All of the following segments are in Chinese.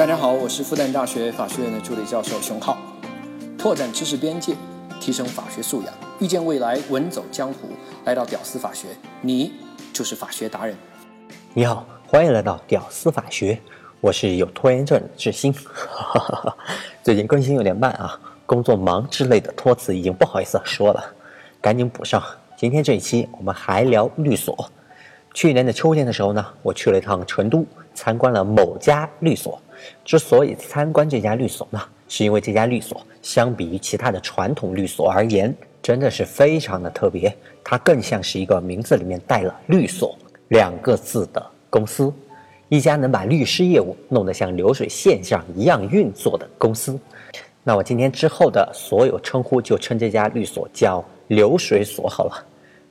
大家好，我是复旦大学法学院的助理教授熊浩，拓展知识边界，提升法学素养，遇见未来，稳走江湖。来到屌丝法学，你就是法学达人。你好，欢迎来到屌丝法学，我是有拖延症的志新。最近更新有点慢啊，工作忙之类的托词已经不好意思说了，赶紧补上。今天这一期我们还聊律所。去年的秋天的时候呢，我去了一趟成都，参观了某家律所。之所以参观这家律所呢，是因为这家律所相比于其他的传统律所而言，真的是非常的特别。它更像是一个名字里面带了“律所”两个字的公司，一家能把律师业务弄得像流水线上一样运作的公司。那我今天之后的所有称呼就称这家律所叫“流水所”好了。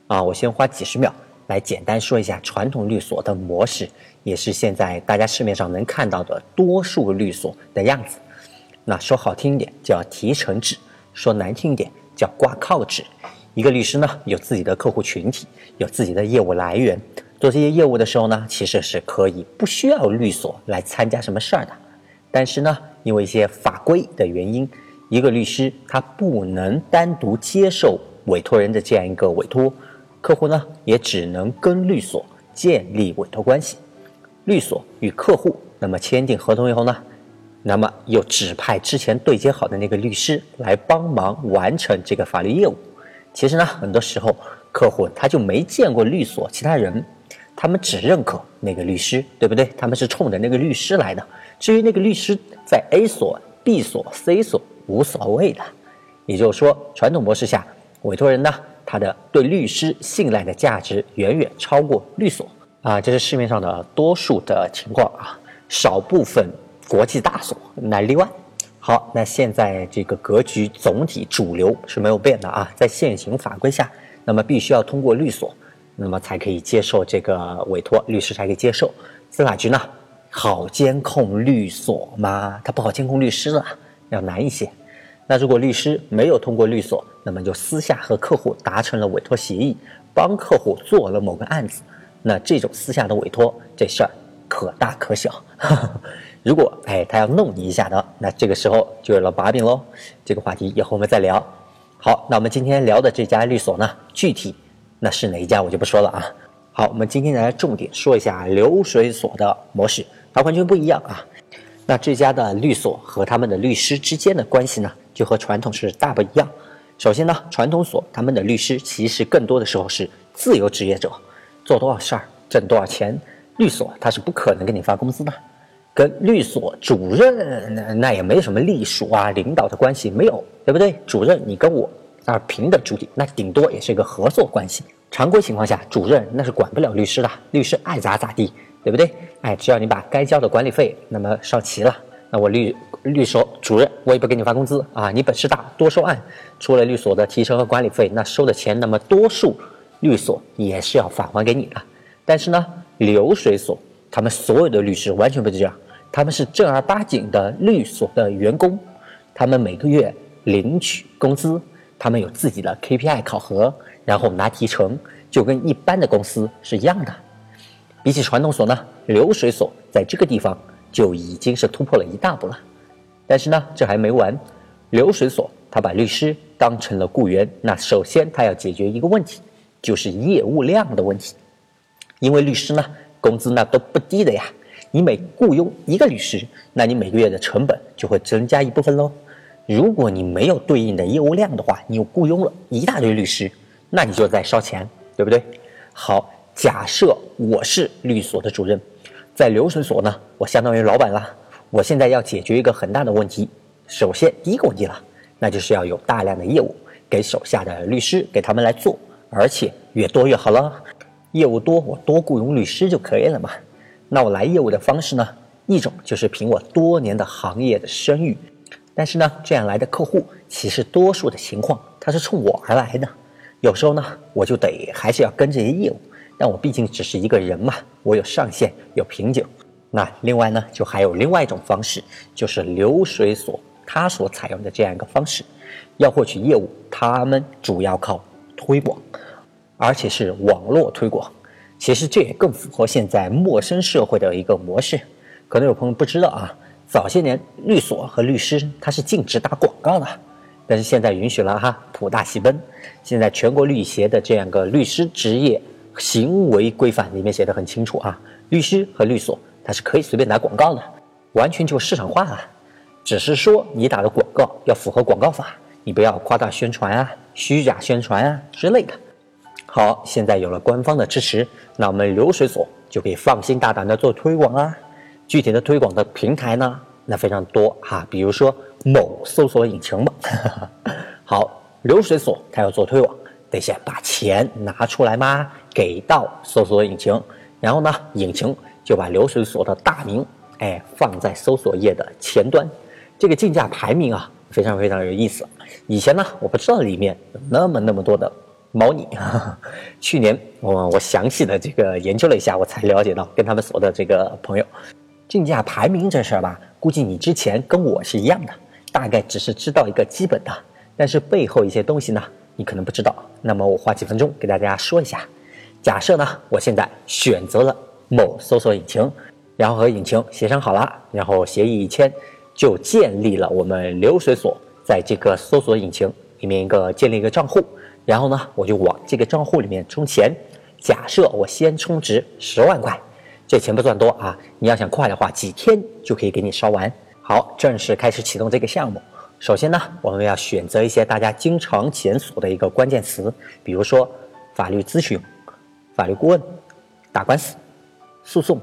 啊，我先花几十秒。来简单说一下传统律所的模式，也是现在大家市面上能看到的多数律所的样子。那说好听一点叫提成制，说难听一点叫挂靠制。一个律师呢有自己的客户群体，有自己的业务来源，做这些业务的时候呢，其实是可以不需要律所来参加什么事儿的。但是呢，因为一些法规的原因，一个律师他不能单独接受委托人的这样一个委托。客户呢，也只能跟律所建立委托关系。律所与客户那么签订合同以后呢，那么又指派之前对接好的那个律师来帮忙完成这个法律业务。其实呢，很多时候客户他就没见过律所其他人，他们只认可那个律师，对不对？他们是冲着那个律师来的。至于那个律师在 A 所、B 所、C 所无所谓的。也就是说，传统模式下，委托人呢。他的对律师信赖的价值远远超过律所啊，这是市面上的多数的情况啊，少部分国际大所乃例外。好，那现在这个格局总体主流是没有变的啊，在现行法规下，那么必须要通过律所，那么才可以接受这个委托，律师才可以接受。司法局呢，好监控律所吗？它不好监控律师了，要难一些。那如果律师没有通过律所，那么就私下和客户达成了委托协议，帮客户做了某个案子，那这种私下的委托这事儿可大可小。如果哎他要弄你一下的，那这个时候就有了把柄喽。这个话题以后我们再聊。好，那我们今天聊的这家律所呢，具体那是哪一家我就不说了啊。好，我们今天来重点说一下流水所的模式，它完全不一样啊。那这家的律所和他们的律师之间的关系呢？就和传统是大不一样。首先呢，传统所他们的律师其实更多的时候是自由职业者，做多少事儿挣多少钱。律所他是不可能给你发工资的，跟律所主任那那也没什么隶属啊、领导的关系没有，对不对？主任你跟我啊平等主体，那顶多也是一个合作关系。常规情况下，主任那是管不了律师的，律师爱咋咋地，对不对？哎，只要你把该交的管理费那么上齐了，那我律。律所主任，我也不给你发工资啊！你本事大，多收案，除了律所的提成和管理费，那收的钱，那么多数律所也是要返还给你的。但是呢，流水所他们所有的律师完全不是这样，他们是正儿八经的律所的员工，他们每个月领取工资，他们有自己的 KPI 考核，然后拿提成，就跟一般的公司是一样的。比起传统所呢，流水所在这个地方就已经是突破了一大步了。但是呢，这还没完。流水所他把律师当成了雇员，那首先他要解决一个问题，就是业务量的问题。因为律师呢，工资那都不低的呀。你每雇佣一个律师，那你每个月的成本就会增加一部分喽。如果你没有对应的业务量的话，你又雇佣了一大堆律师，那你就在烧钱，对不对？好，假设我是律所的主任，在流水所呢，我相当于老板了。我现在要解决一个很大的问题，首先第一个问题了，那就是要有大量的业务给手下的律师给他们来做，而且越多越好了。业务多，我多雇佣律师就可以了嘛。那我来业务的方式呢，一种就是凭我多年的行业的声誉，但是呢，这样来的客户其实多数的情况他是冲我而来的，有时候呢，我就得还是要跟这些业务，但我毕竟只是一个人嘛，我有上限，有瓶颈。那另外呢，就还有另外一种方式，就是流水所他所采用的这样一个方式，要获取业务，他们主要靠推广，而且是网络推广。其实这也更符合现在陌生社会的一个模式。可能有朋友不知道啊，早些年律所和律师他是禁止打广告的，但是现在允许了哈，普大喜奔。现在全国律协的这样个律师职业行为规范里面写的很清楚啊，律师和律所他是可以随便打广告的，完全就市场化了。只是说你打的广告要符合广告法，你不要夸大宣传啊、虚假宣传啊之类的。好，现在有了官方的支持，那我们流水所就可以放心大胆的做推广啦。具体的推广的平台呢，那非常多哈，比如说某搜索引擎吧。好，流水所它要做推广，得先把钱拿出来嘛，给到搜索引擎，然后呢，引擎就把流水所的大名哎放在搜索页的前端。这个竞价排名啊，非常非常有意思。以前呢，我不知道里面有那么那么多的。猫腻，去年我我详细的这个研究了一下，我才了解到跟他们所的这个朋友，竞价排名这事儿吧，估计你之前跟我是一样的，大概只是知道一个基本的，但是背后一些东西呢，你可能不知道。那么我花几分钟给大家说一下。假设呢，我现在选择了某搜索引擎，然后和引擎协商好了，然后协议一签，就建立了我们流水所在这个搜索引擎里面一个建立一个账户。然后呢，我就往这个账户里面充钱。假设我先充值十万块，这钱不算多啊。你要想快的话，几天就可以给你烧完。好，正式开始启动这个项目。首先呢，我们要选择一些大家经常检索的一个关键词，比如说法律咨询、法律顾问、打官司、诉讼、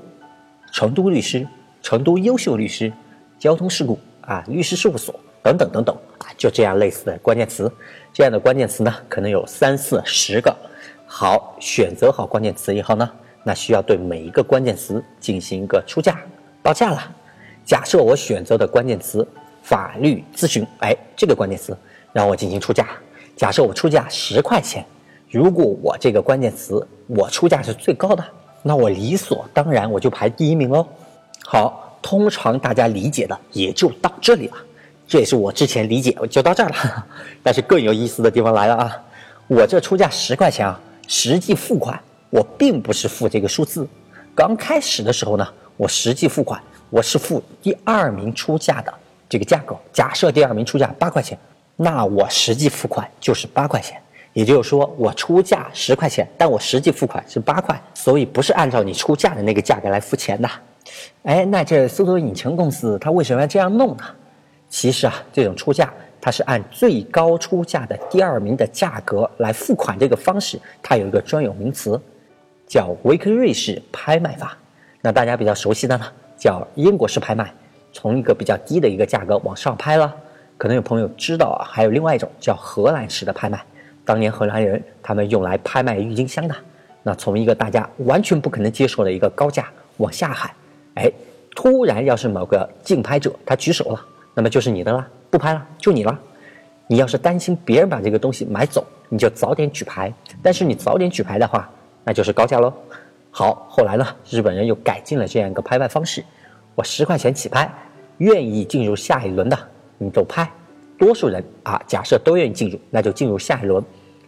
成都律师、成都优秀律师、交通事故啊、律师事务所等等等等啊，就这样类似的关键词。这样的关键词呢，可能有三四十个。好，选择好关键词以后呢，那需要对每一个关键词进行一个出价报价了。假设我选择的关键词法律咨询，哎，这个关键词让我进行出价。假设我出价十块钱，如果我这个关键词我出价是最高的，那我理所当然我就排第一名喽。好，通常大家理解的也就到这里了。这也是我之前理解，就到这儿了。但是更有意思的地方来了啊！我这出价十块钱啊，实际付款我并不是付这个数字。刚开始的时候呢，我实际付款我是付第二名出价的这个价格。假设第二名出价八块钱，那我实际付款就是八块钱。也就是说，我出价十块钱，但我实际付款是八块，所以不是按照你出价的那个价格来付钱的。哎，那这搜索引擎公司它为什么要这样弄呢？其实啊，这种出价它是按最高出价的第二名的价格来付款，这个方式它有一个专有名词，叫维克瑞式拍卖法。那大家比较熟悉的呢，叫英国式拍卖，从一个比较低的一个价格往上拍了。可能有朋友知道啊，还有另外一种叫荷兰式的拍卖，当年荷兰人他们用来拍卖郁金香的。那从一个大家完全不可能接受的一个高价往下喊，哎，突然要是某个竞拍者他举手了。那么就是你的了，不拍了，就你了。你要是担心别人把这个东西买走，你就早点举牌。但是你早点举牌的话，那就是高价喽。好，后来呢，日本人又改进了这样一个拍卖方式。我十块钱起拍，愿意进入下一轮的，你都拍。多数人啊，假设都愿意进入，那就进入下一轮。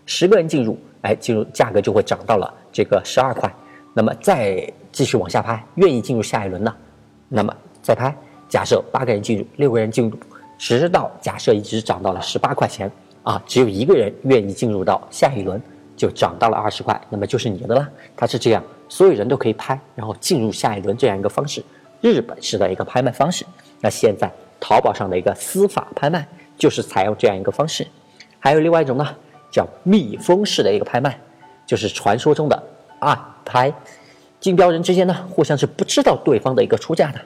十个人进入，哎，进入价格就会涨到了这个十二块。那么再继续往下拍，愿意进入下一轮的，那么再拍。假设八个人进入，六个人进入，直到假设一直涨到了十八块钱啊，只有一个人愿意进入到下一轮，就涨到了二十块，那么就是你的了。它是这样，所有人都可以拍，然后进入下一轮这样一个方式，日本式的一个拍卖方式。那现在淘宝上的一个司法拍卖就是采用这样一个方式。还有另外一种呢，叫密封式的一个拍卖，就是传说中的暗拍，竞标人之间呢互相是不知道对方的一个出价的。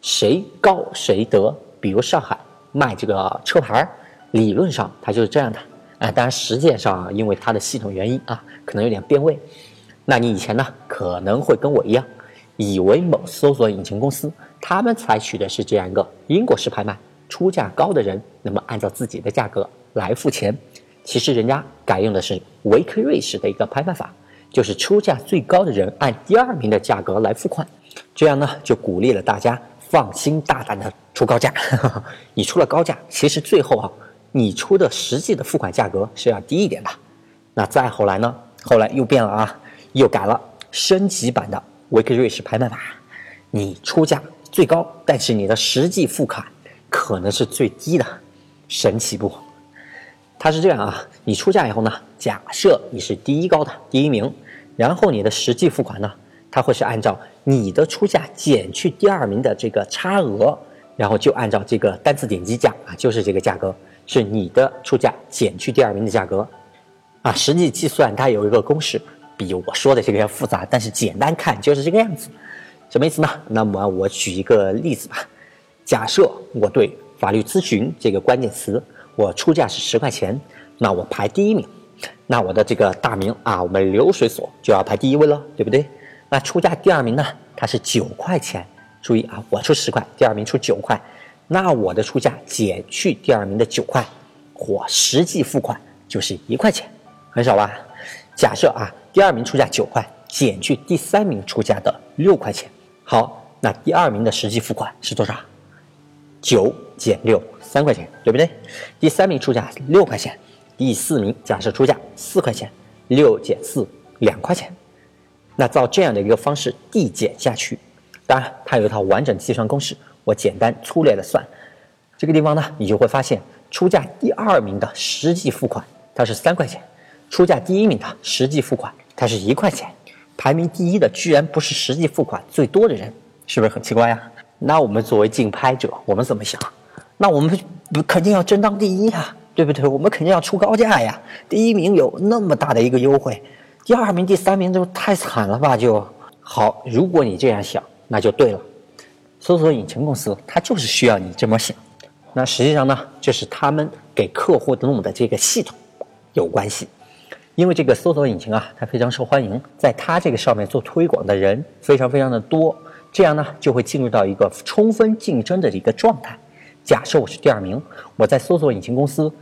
谁高谁得。比如上海卖这个车牌，理论上它就是这样的。哎，当然实践上因为它的系统原因啊，可能有点变味。那你以前呢可能会跟我一样，以为某搜索引擎公司他们采取的是这样一个英国式拍卖，出价高的人那么按照自己的价格来付钱。其实人家改用的是维克瑞式的一个拍卖法，就是出价最高的人按第二名的价格来付款，这样呢就鼓励了大家。放心大胆的出高价，你出了高价，其实最后啊，你出的实际的付款价格是要低一点的。那再后来呢？后来又变了啊，又改了升级版的维克瑞士拍卖法。你出价最高，但是你的实际付款可能是最低的，神奇不？它是这样啊，你出价以后呢，假设你是第一高的第一名，然后你的实际付款呢，它会是按照你的出价减去第二名的这个差额，然后就按照这个单次点击价啊，就是这个价格，是你的出价减去第二名的价格，啊，实际计算它有一个公式，比我说的这个要复杂，但是简单看就是这个样子，什么意思呢？那么我举一个例子吧，假设我对法律咨询这个关键词。我出价是十块钱，那我排第一名，那我的这个大名啊，我们流水所就要排第一位了，对不对？那出价第二名呢，它是九块钱，注意啊，我出十块，第二名出九块，那我的出价减去第二名的九块，我实际付款就是一块钱，很少吧？假设啊，第二名出价九块，减去第三名出价的六块钱，好，那第二名的实际付款是多少？九减六。三块钱，对不对？第三名出价六块钱，第四名假设出价四块钱，六减四两块钱。那照这样的一个方式递减下去，当然它有一套完整计算公式，我简单粗略的算。这个地方呢，你就会发现出价第二名的实际付款它是三块钱，出价第一名的实际付款它是一块钱，排名第一的居然不是实际付款最多的人，是不是很奇怪呀？那我们作为竞拍者，我们怎么想？那我们不肯定要争当第一呀，对不对？我们肯定要出高价呀。第一名有那么大的一个优惠，第二名、第三名都太惨了吧？就好，如果你这样想，那就对了。搜索引擎公司它就是需要你这么想。那实际上呢，这是他们给客户弄的这个系统有关系，因为这个搜索引擎啊，它非常受欢迎，在它这个上面做推广的人非常非常的多，这样呢就会进入到一个充分竞争的一个状态。假设我是第二名，我在搜索引擎公司，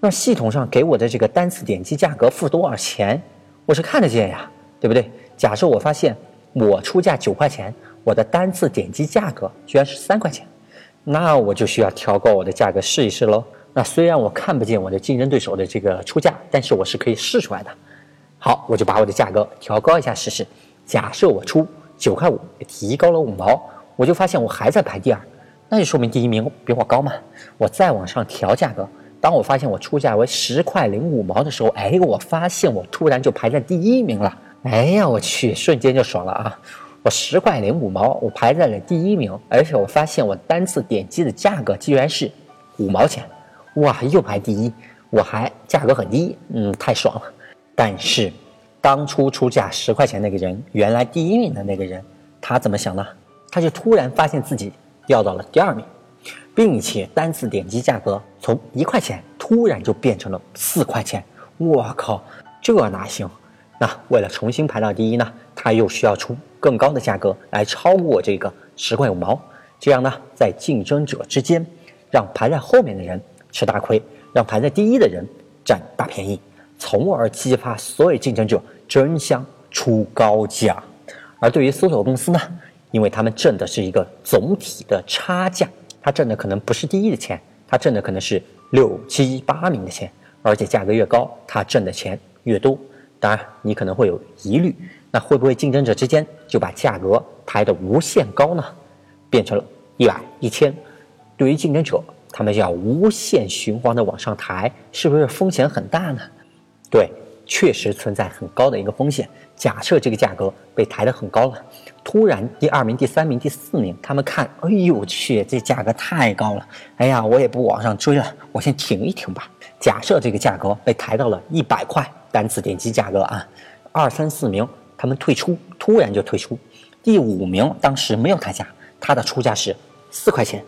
那系统上给我的这个单次点击价格付多少钱，我是看得见呀，对不对？假设我发现我出价九块钱，我的单次点击价格居然是三块钱，那我就需要调高我的价格试一试喽。那虽然我看不见我的竞争对手的这个出价，但是我是可以试出来的。好，我就把我的价格调高一下试试。假设我出九块五，提高了五毛，我就发现我还在排第二。那就说明第一名比我高嘛。我再往上调价格，当我发现我出价为十块零五毛的时候，哎，我发现我突然就排在第一名了。哎呀，我去，瞬间就爽了啊！我十块零五毛，我排在了第一名，而且我发现我单次点击的价格居然是五毛钱，哇，又排第一，我还价格很低，嗯，太爽了。但是，当初出价十块钱那个人，原来第一名的那个人，他怎么想呢？他就突然发现自己。掉到了第二名，并且单次点击价格从一块钱突然就变成了四块钱，我靠，这哪行？那为了重新排到第一呢，他又需要出更高的价格来超过这个十块五毛，这样呢，在竞争者之间，让排在后面的人吃大亏，让排在第一的人占大便宜，从而激发所有竞争者争相出高价。而对于搜索公司呢？因为他们挣的是一个总体的差价，他挣的可能不是第一的钱，他挣的可能是六七八名的钱，而且价格越高，他挣的钱越多。当然，你可能会有疑虑，那会不会竞争者之间就把价格抬得无限高呢？变成了一百、一千，对于竞争者，他们要无限循环的往上抬，是不是风险很大呢？对，确实存在很高的一个风险。假设这个价格被抬得很高了。突然，第二名、第三名、第四名，他们看，哎呦我去，这价格太高了！哎呀，我也不往上追了，我先停一停吧。假设这个价格被抬到了一百块单次点击价格啊，二三四名他们退出，突然就退出。第五名当时没有抬价，他的出价是四块钱，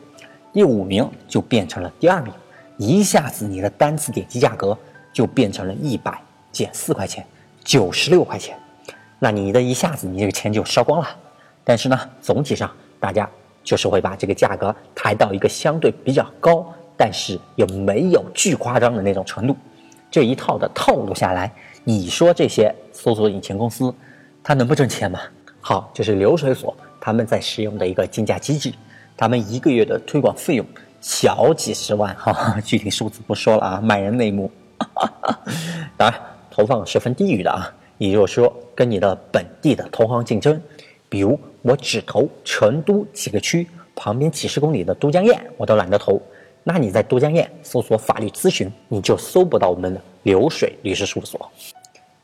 第五名就变成了第二名，一下子你的单次点击价格就变成了一百减四块钱，九十六块钱，那你的一下子你这个钱就烧光了。但是呢，总体上大家就是会把这个价格抬到一个相对比较高，但是又没有巨夸张的那种程度。这一套的套路下来，你说这些搜索引擎公司，它能不挣钱吗？好，这是流水所他们在使用的一个竞价机制，他们一个月的推广费用小几十万，哈，具体数字不说了啊，卖人内幕。当然，投放是分地域的啊，也就是说，跟你的本地的同行竞争。比如我只投成都几个区，旁边几十公里的都江堰我都懒得投，那你在都江堰搜索法律咨询，你就搜不到我们的流水律师事务所。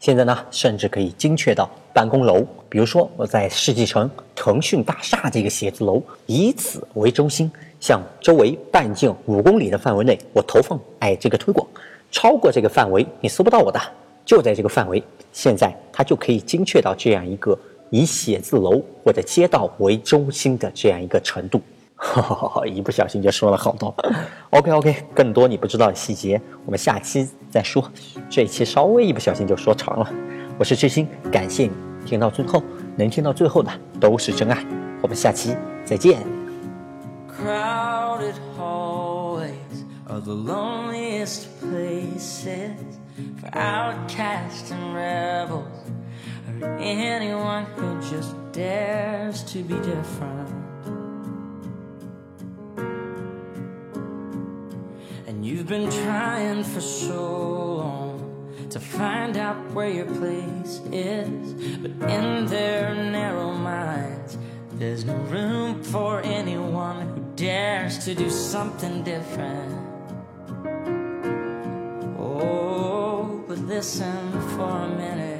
现在呢，甚至可以精确到办公楼，比如说我在世纪城腾讯大厦这个写字楼，以此为中心，向周围半径五公里的范围内，我投放哎这个推广，超过这个范围你搜不到我的，就在这个范围，现在它就可以精确到这样一个以写字楼或者街道为中心的这样一个程度。一不小心就说了好多。OK OK，更多你不知道的细节，我们下期再说。这一期稍微一不小心就说长了。我是志新，感谢你听到最后，能听到最后的都是真爱。我们下期再见 crowded hallways of the long。You've been trying for so long to find out where your place is, but in their narrow minds, there's no room for anyone who dares to do something different. Listen for a minute.